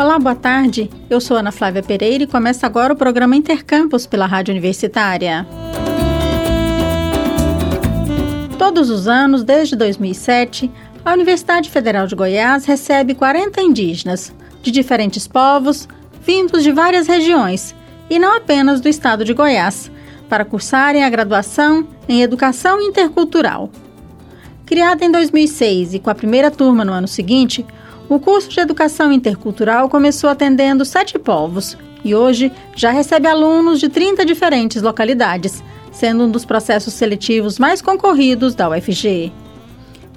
Olá, boa tarde. Eu sou Ana Flávia Pereira e começa agora o programa Intercampus pela Rádio Universitária. Todos os anos, desde 2007, a Universidade Federal de Goiás recebe 40 indígenas de diferentes povos, vindos de várias regiões, e não apenas do estado de Goiás, para cursarem a graduação em Educação Intercultural. Criada em 2006 e com a primeira turma no ano seguinte, o curso de Educação Intercultural começou atendendo sete povos e hoje já recebe alunos de 30 diferentes localidades, sendo um dos processos seletivos mais concorridos da UFG.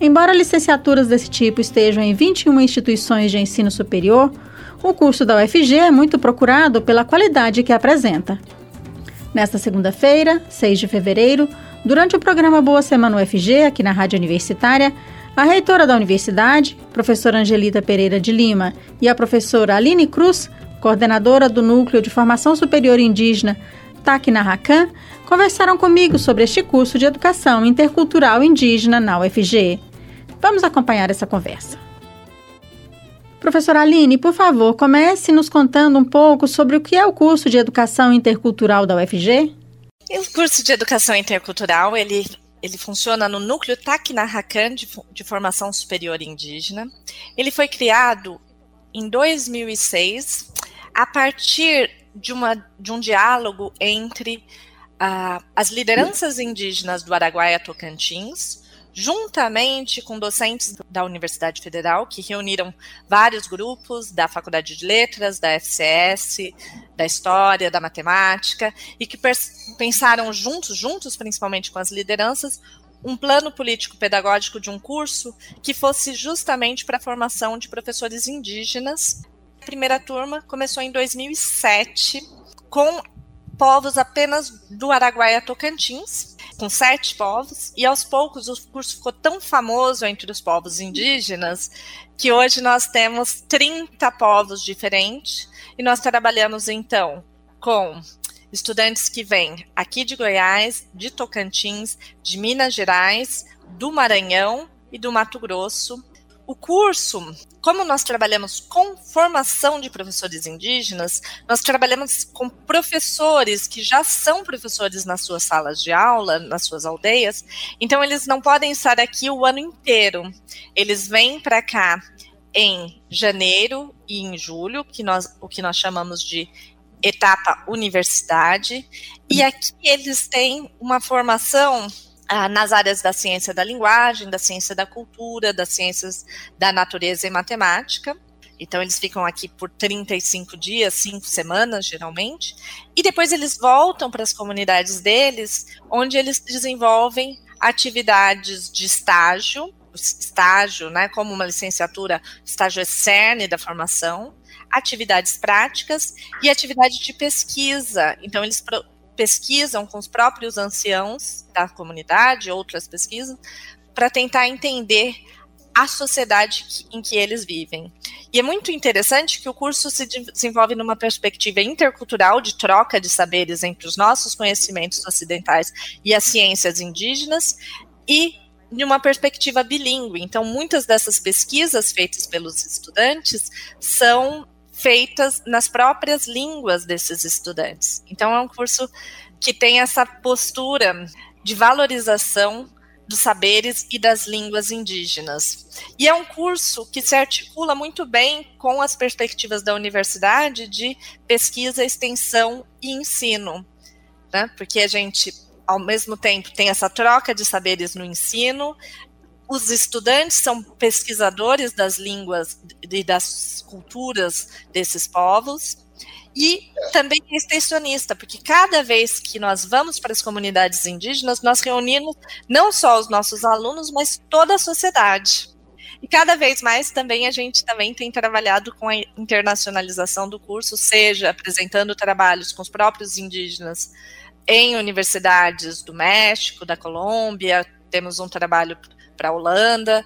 Embora licenciaturas desse tipo estejam em 21 instituições de ensino superior, o curso da UFG é muito procurado pela qualidade que apresenta. Nesta segunda-feira, 6 de fevereiro, durante o programa Boa Semana UFG, aqui na Rádio Universitária, a reitora da universidade, professora Angelita Pereira de Lima, e a professora Aline Cruz, coordenadora do Núcleo de Formação Superior Indígena Tacna conversaram comigo sobre este curso de Educação Intercultural Indígena na UFG. Vamos acompanhar essa conversa. Professora Aline, por favor, comece nos contando um pouco sobre o que é o curso de Educação Intercultural da UFG. O curso de Educação Intercultural, ele, ele funciona no núcleo Tacna de, de formação superior indígena. Ele foi criado em 2006 a partir de, uma, de um diálogo entre uh, as lideranças indígenas do Araguaia Tocantins, juntamente com docentes da Universidade Federal, que reuniram vários grupos da Faculdade de Letras, da FCS, da História, da Matemática, e que pensaram juntos, juntos principalmente com as lideranças, um plano político-pedagógico de um curso que fosse justamente para a formação de professores indígenas. A primeira turma começou em 2007, com povos apenas do Araguaia Tocantins, com sete povos, e aos poucos o curso ficou tão famoso entre os povos indígenas que hoje nós temos 30 povos diferentes e nós trabalhamos então com estudantes que vêm aqui de Goiás, de Tocantins, de Minas Gerais, do Maranhão e do Mato Grosso, o curso, como nós trabalhamos com formação de professores indígenas, nós trabalhamos com professores que já são professores nas suas salas de aula, nas suas aldeias, então eles não podem estar aqui o ano inteiro. Eles vêm para cá em janeiro e em julho, que nós, o que nós chamamos de etapa universidade, e aqui eles têm uma formação nas áreas da ciência da linguagem, da ciência da cultura, das ciências da natureza e matemática. Então, eles ficam aqui por 35 dias, 5 semanas, geralmente, e depois eles voltam para as comunidades deles, onde eles desenvolvem atividades de estágio, estágio, né, como uma licenciatura, estágio é cerne da formação, atividades práticas e atividade de pesquisa. Então, eles pesquisam com os próprios anciãos da comunidade, outras pesquisas, para tentar entender a sociedade em que eles vivem. E é muito interessante que o curso se desenvolve numa perspectiva intercultural de troca de saberes entre os nossos conhecimentos ocidentais e as ciências indígenas e de uma perspectiva bilíngue. Então, muitas dessas pesquisas feitas pelos estudantes são feitas nas próprias línguas desses estudantes. Então, é um curso que tem essa postura de valorização dos saberes e das línguas indígenas. E é um curso que se articula muito bem com as perspectivas da universidade de pesquisa, extensão e ensino, né? porque a gente, ao mesmo tempo, tem essa troca de saberes no ensino, os estudantes são pesquisadores das línguas e das culturas desses povos, e também extensionista, porque cada vez que nós vamos para as comunidades indígenas, nós reunimos não só os nossos alunos, mas toda a sociedade. E cada vez mais também a gente também tem trabalhado com a internacionalização do curso, seja apresentando trabalhos com os próprios indígenas em universidades do México, da Colômbia, temos um trabalho para a Holanda.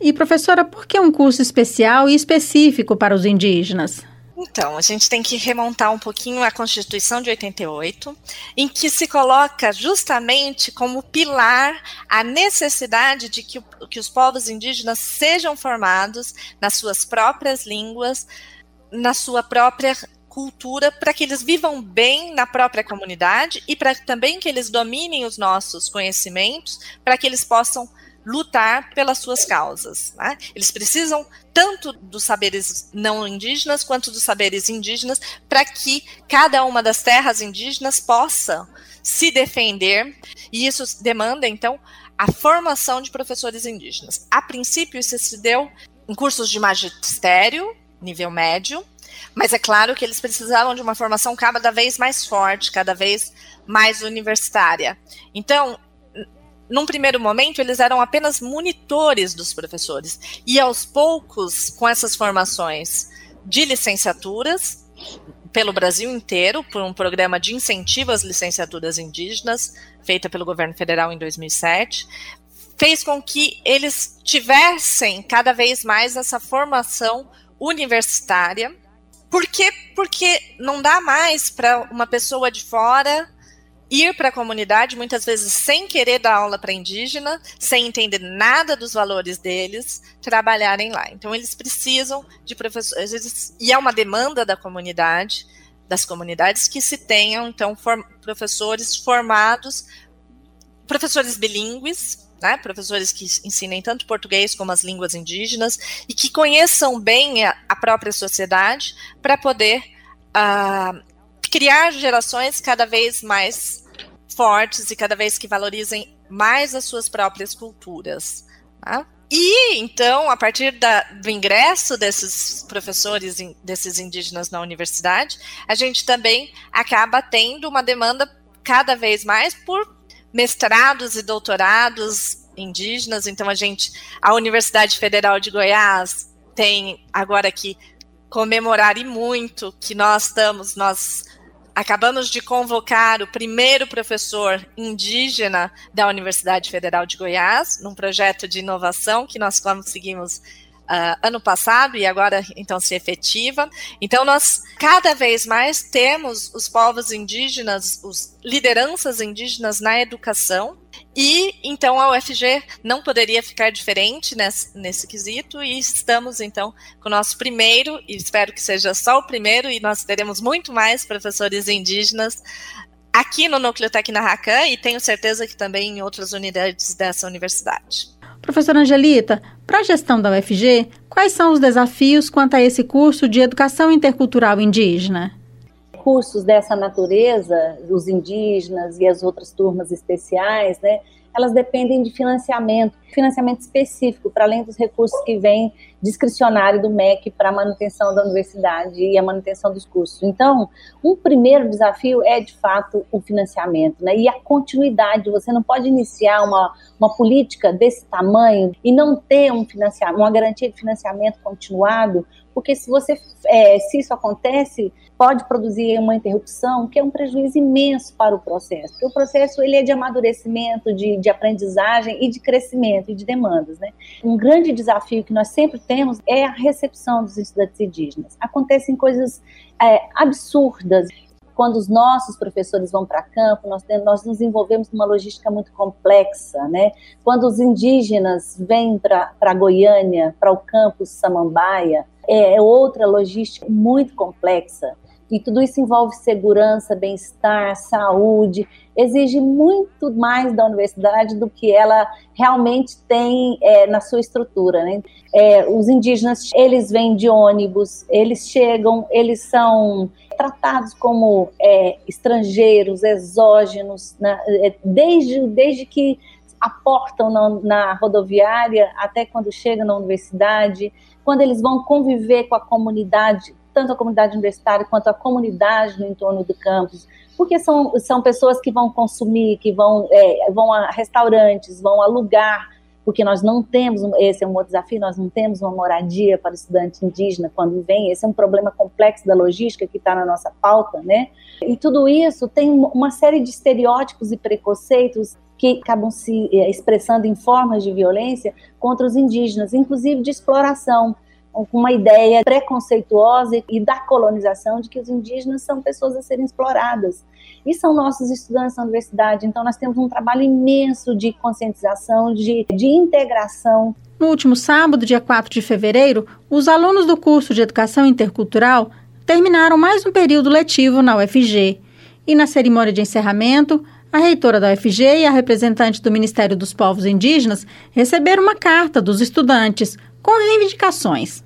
E professora, por que um curso especial e específico para os indígenas? Então, a gente tem que remontar um pouquinho a Constituição de 88, em que se coloca justamente como pilar a necessidade de que, que os povos indígenas sejam formados nas suas próprias línguas, na sua própria cultura para que eles vivam bem na própria comunidade e para também que eles dominem os nossos conhecimentos, para que eles possam lutar pelas suas causas. Né? Eles precisam tanto dos saberes não indígenas quanto dos saberes indígenas para que cada uma das terras indígenas possa se defender e isso demanda então a formação de professores indígenas. A princípio isso se deu em cursos de magistério nível médio, mas é claro que eles precisavam de uma formação cada vez mais forte, cada vez mais universitária. Então, num primeiro momento, eles eram apenas monitores dos professores. E aos poucos, com essas formações de licenciaturas, pelo Brasil inteiro, por um programa de incentivo às licenciaturas indígenas, feita pelo governo federal em 2007, fez com que eles tivessem cada vez mais essa formação universitária. Por quê? Porque não dá mais para uma pessoa de fora ir para a comunidade, muitas vezes sem querer dar aula para indígena, sem entender nada dos valores deles, trabalharem lá. Então, eles precisam de professores, e é uma demanda da comunidade, das comunidades, que se tenham, então, for, professores formados, professores bilíngues, né, professores que ensinem tanto português como as línguas indígenas, e que conheçam bem a, a própria sociedade, para poder. Uh, criar gerações cada vez mais fortes e cada vez que valorizem mais as suas próprias culturas. Tá? E então, a partir da, do ingresso desses professores, desses indígenas na universidade, a gente também acaba tendo uma demanda cada vez mais por mestrados e doutorados indígenas. Então, a gente, a Universidade Federal de Goiás tem agora que comemorar e muito que nós estamos, nós acabamos de convocar o primeiro professor indígena da Universidade Federal de Goiás, num projeto de inovação que nós conseguimos uh, ano passado e agora então se efetiva. Então nós cada vez mais temos os povos indígenas, os lideranças indígenas na educação e então a UFG não poderia ficar diferente nesse, nesse, quesito, e estamos então com o nosso primeiro, e espero que seja só o primeiro, e nós teremos muito mais professores indígenas aqui no Núcleo Tecnaracan e tenho certeza que também em outras unidades dessa universidade. Professora Angelita, para a gestão da UFG, quais são os desafios quanto a esse curso de Educação Intercultural Indígena? cursos dessa natureza, os indígenas e as outras turmas especiais, né, elas dependem de financiamento, financiamento específico, para além dos recursos que vêm discricionário do MEC para a manutenção da universidade e a manutenção dos cursos. Então, um primeiro desafio é, de fato, o financiamento, né? E a continuidade. Você não pode iniciar uma, uma política desse tamanho e não ter um financiamento, uma garantia de financiamento continuado, porque se você é, se isso acontece, pode produzir uma interrupção que é um prejuízo imenso para o processo. Porque o processo ele é de amadurecimento, de, de aprendizagem e de crescimento e de demandas. Né? Um grande desafio que nós sempre temos é a recepção dos estudantes indígenas. Acontecem coisas é, absurdas quando os nossos professores vão para campo, nós, nós nos envolvemos numa logística muito complexa, né? Quando os indígenas vêm para Goiânia, para o campus Samambaia, é, é outra logística muito complexa. E tudo isso envolve segurança, bem-estar, saúde, exige muito mais da universidade do que ela realmente tem é, na sua estrutura. Né? É, os indígenas, eles vêm de ônibus, eles chegam, eles são tratados como é, estrangeiros, exógenos, né? É, desde, desde que aportam na, na rodoviária até quando chegam na universidade, quando eles vão conviver com a comunidade, tanto a comunidade universitária quanto a comunidade no entorno do campus, porque são, são pessoas que vão consumir, que vão, é, vão a restaurantes, vão alugar, porque nós não temos, esse é um outro desafio, nós não temos uma moradia para o estudante indígena quando vem, esse é um problema complexo da logística que está na nossa pauta, né? E tudo isso tem uma série de estereótipos e preconceitos que acabam se é, expressando em formas de violência contra os indígenas, inclusive de exploração com uma ideia preconceituosa e da colonização de que os indígenas são pessoas a serem exploradas. E são nossos estudantes na universidade, então nós temos um trabalho imenso de conscientização, de, de integração No último sábado, dia 4 de fevereiro, os alunos do curso de Educação Intercultural terminaram mais um período letivo na UFG. E na cerimônia de encerramento, a reitora da UFG e a representante do Ministério dos Povos Indígenas receberam uma carta dos estudantes com reivindicações.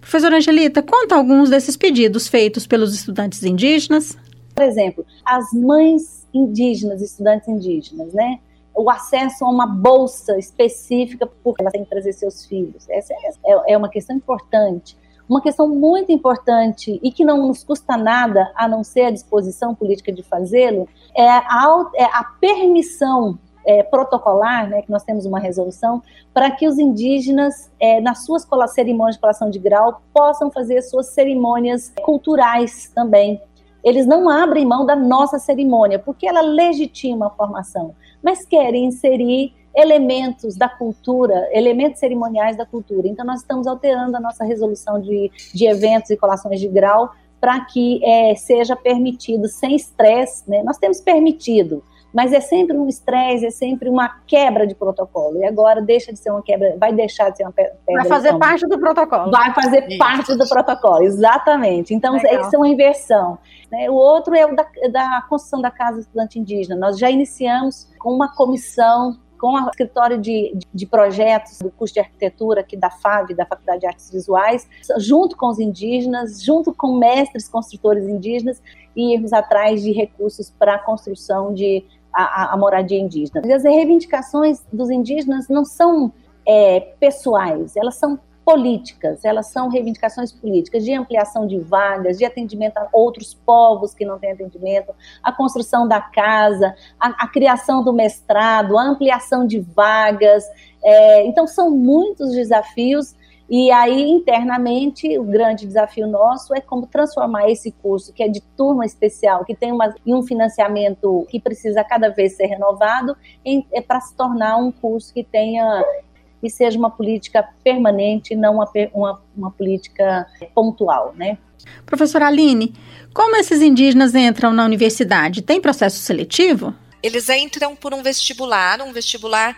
Professora Angelita, conta alguns desses pedidos feitos pelos estudantes indígenas. Por exemplo, as mães indígenas, estudantes indígenas, né? o acesso a uma bolsa específica porque elas têm que trazer seus filhos. Essa é, é uma questão importante. Uma questão muito importante e que não nos custa nada, a não ser a disposição política de fazê-lo, é a, é a permissão é, protocolar, né, que nós temos uma resolução, para que os indígenas, é, nas suas cerimônias de colação de grau, possam fazer suas cerimônias culturais também. Eles não abrem mão da nossa cerimônia, porque ela legitima a formação mas querem inserir elementos da cultura, elementos cerimoniais da cultura. Então, nós estamos alterando a nossa resolução de, de eventos e colações de grau para que é, seja permitido sem estresse. Né? Nós temos permitido, mas é sempre um estresse, é sempre uma quebra de protocolo. E agora deixa de ser uma quebra, vai deixar de ser uma quebra. Vai fazer parte do protocolo. Vai fazer Isso. parte do protocolo, exatamente. Então, Legal. isso é uma inversão. Né? O outro é o da, da construção da Casa Estudante Indígena. Nós já iniciamos com uma comissão com o escritório de, de, projetos do curso de arquitetura aqui da FAV, da Faculdade de Artes Visuais, junto com os indígenas, junto com mestres construtores indígenas, e irmos atrás de recursos para a construção de a, a, moradia indígena. As reivindicações dos indígenas não são é, pessoais, elas são políticas, elas são reivindicações políticas de ampliação de vagas, de atendimento a outros povos que não têm atendimento, a construção da casa, a, a criação do mestrado, a ampliação de vagas. É, então, são muitos desafios. E aí, internamente, o grande desafio nosso é como transformar esse curso, que é de turma especial, que tem uma, um financiamento que precisa cada vez ser renovado, é para se tornar um curso que tenha e seja uma política permanente, não uma, uma, uma política pontual, né? Professora Aline, como esses indígenas entram na universidade? Tem processo seletivo? Eles entram por um vestibular, um vestibular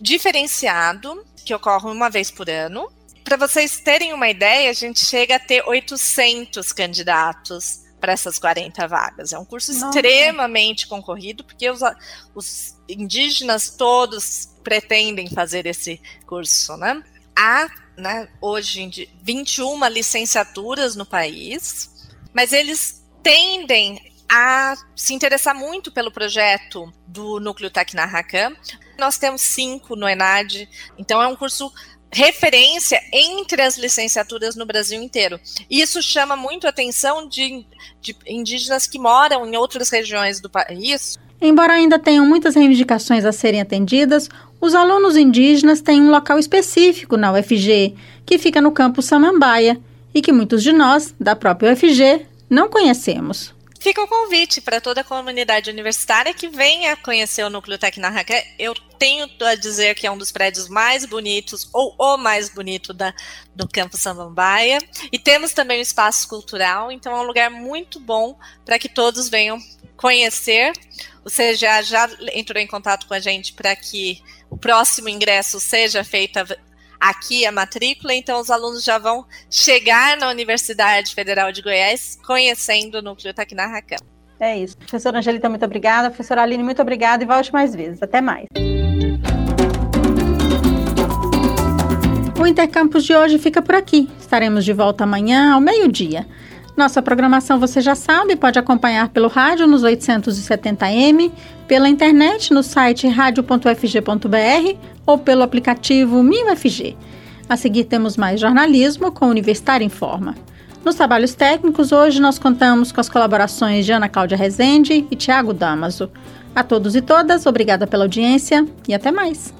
diferenciado, que ocorre uma vez por ano. Para vocês terem uma ideia, a gente chega a ter 800 candidatos para essas 40 vagas. É um curso Nossa. extremamente concorrido, porque os, os indígenas todos pretendem fazer esse curso, né? Há, né, hoje, 21 licenciaturas no país, mas eles tendem a se interessar muito pelo projeto do Núcleo Tecnarracan. Nós temos cinco no ENAD, então é um curso referência entre as licenciaturas no Brasil inteiro. Isso chama muito a atenção de, de indígenas que moram em outras regiões do país. Embora ainda tenham muitas reivindicações a serem atendidas, os alunos indígenas têm um local específico na UFG, que fica no campus Samambaia, e que muitos de nós, da própria UFG, não conhecemos. Fica o convite para toda a comunidade universitária que venha conhecer o Núcleo Tecnarraca. Eu tenho a dizer que é um dos prédios mais bonitos, ou o mais bonito da, do Campo Samambaia. E temos também o espaço cultural, então é um lugar muito bom para que todos venham conhecer. O CGA já entrou em contato com a gente para que o próximo ingresso seja feito aqui a matrícula, então os alunos já vão chegar na Universidade Federal de Goiás conhecendo o núcleo Taquinarracão. É isso. Professora Angelita, muito obrigada. Professora Aline, muito obrigada e volte mais vezes. Até mais. O Intercampus de hoje fica por aqui. Estaremos de volta amanhã ao meio-dia. Nossa programação você já sabe, pode acompanhar pelo rádio nos 870m, pela internet no site radio.fg.br ou pelo aplicativo MinUFG. A seguir temos mais jornalismo com Universitário em Forma. Nos trabalhos técnicos, hoje nós contamos com as colaborações de Ana Cláudia Rezende e Tiago Damaso. A todos e todas, obrigada pela audiência e até mais.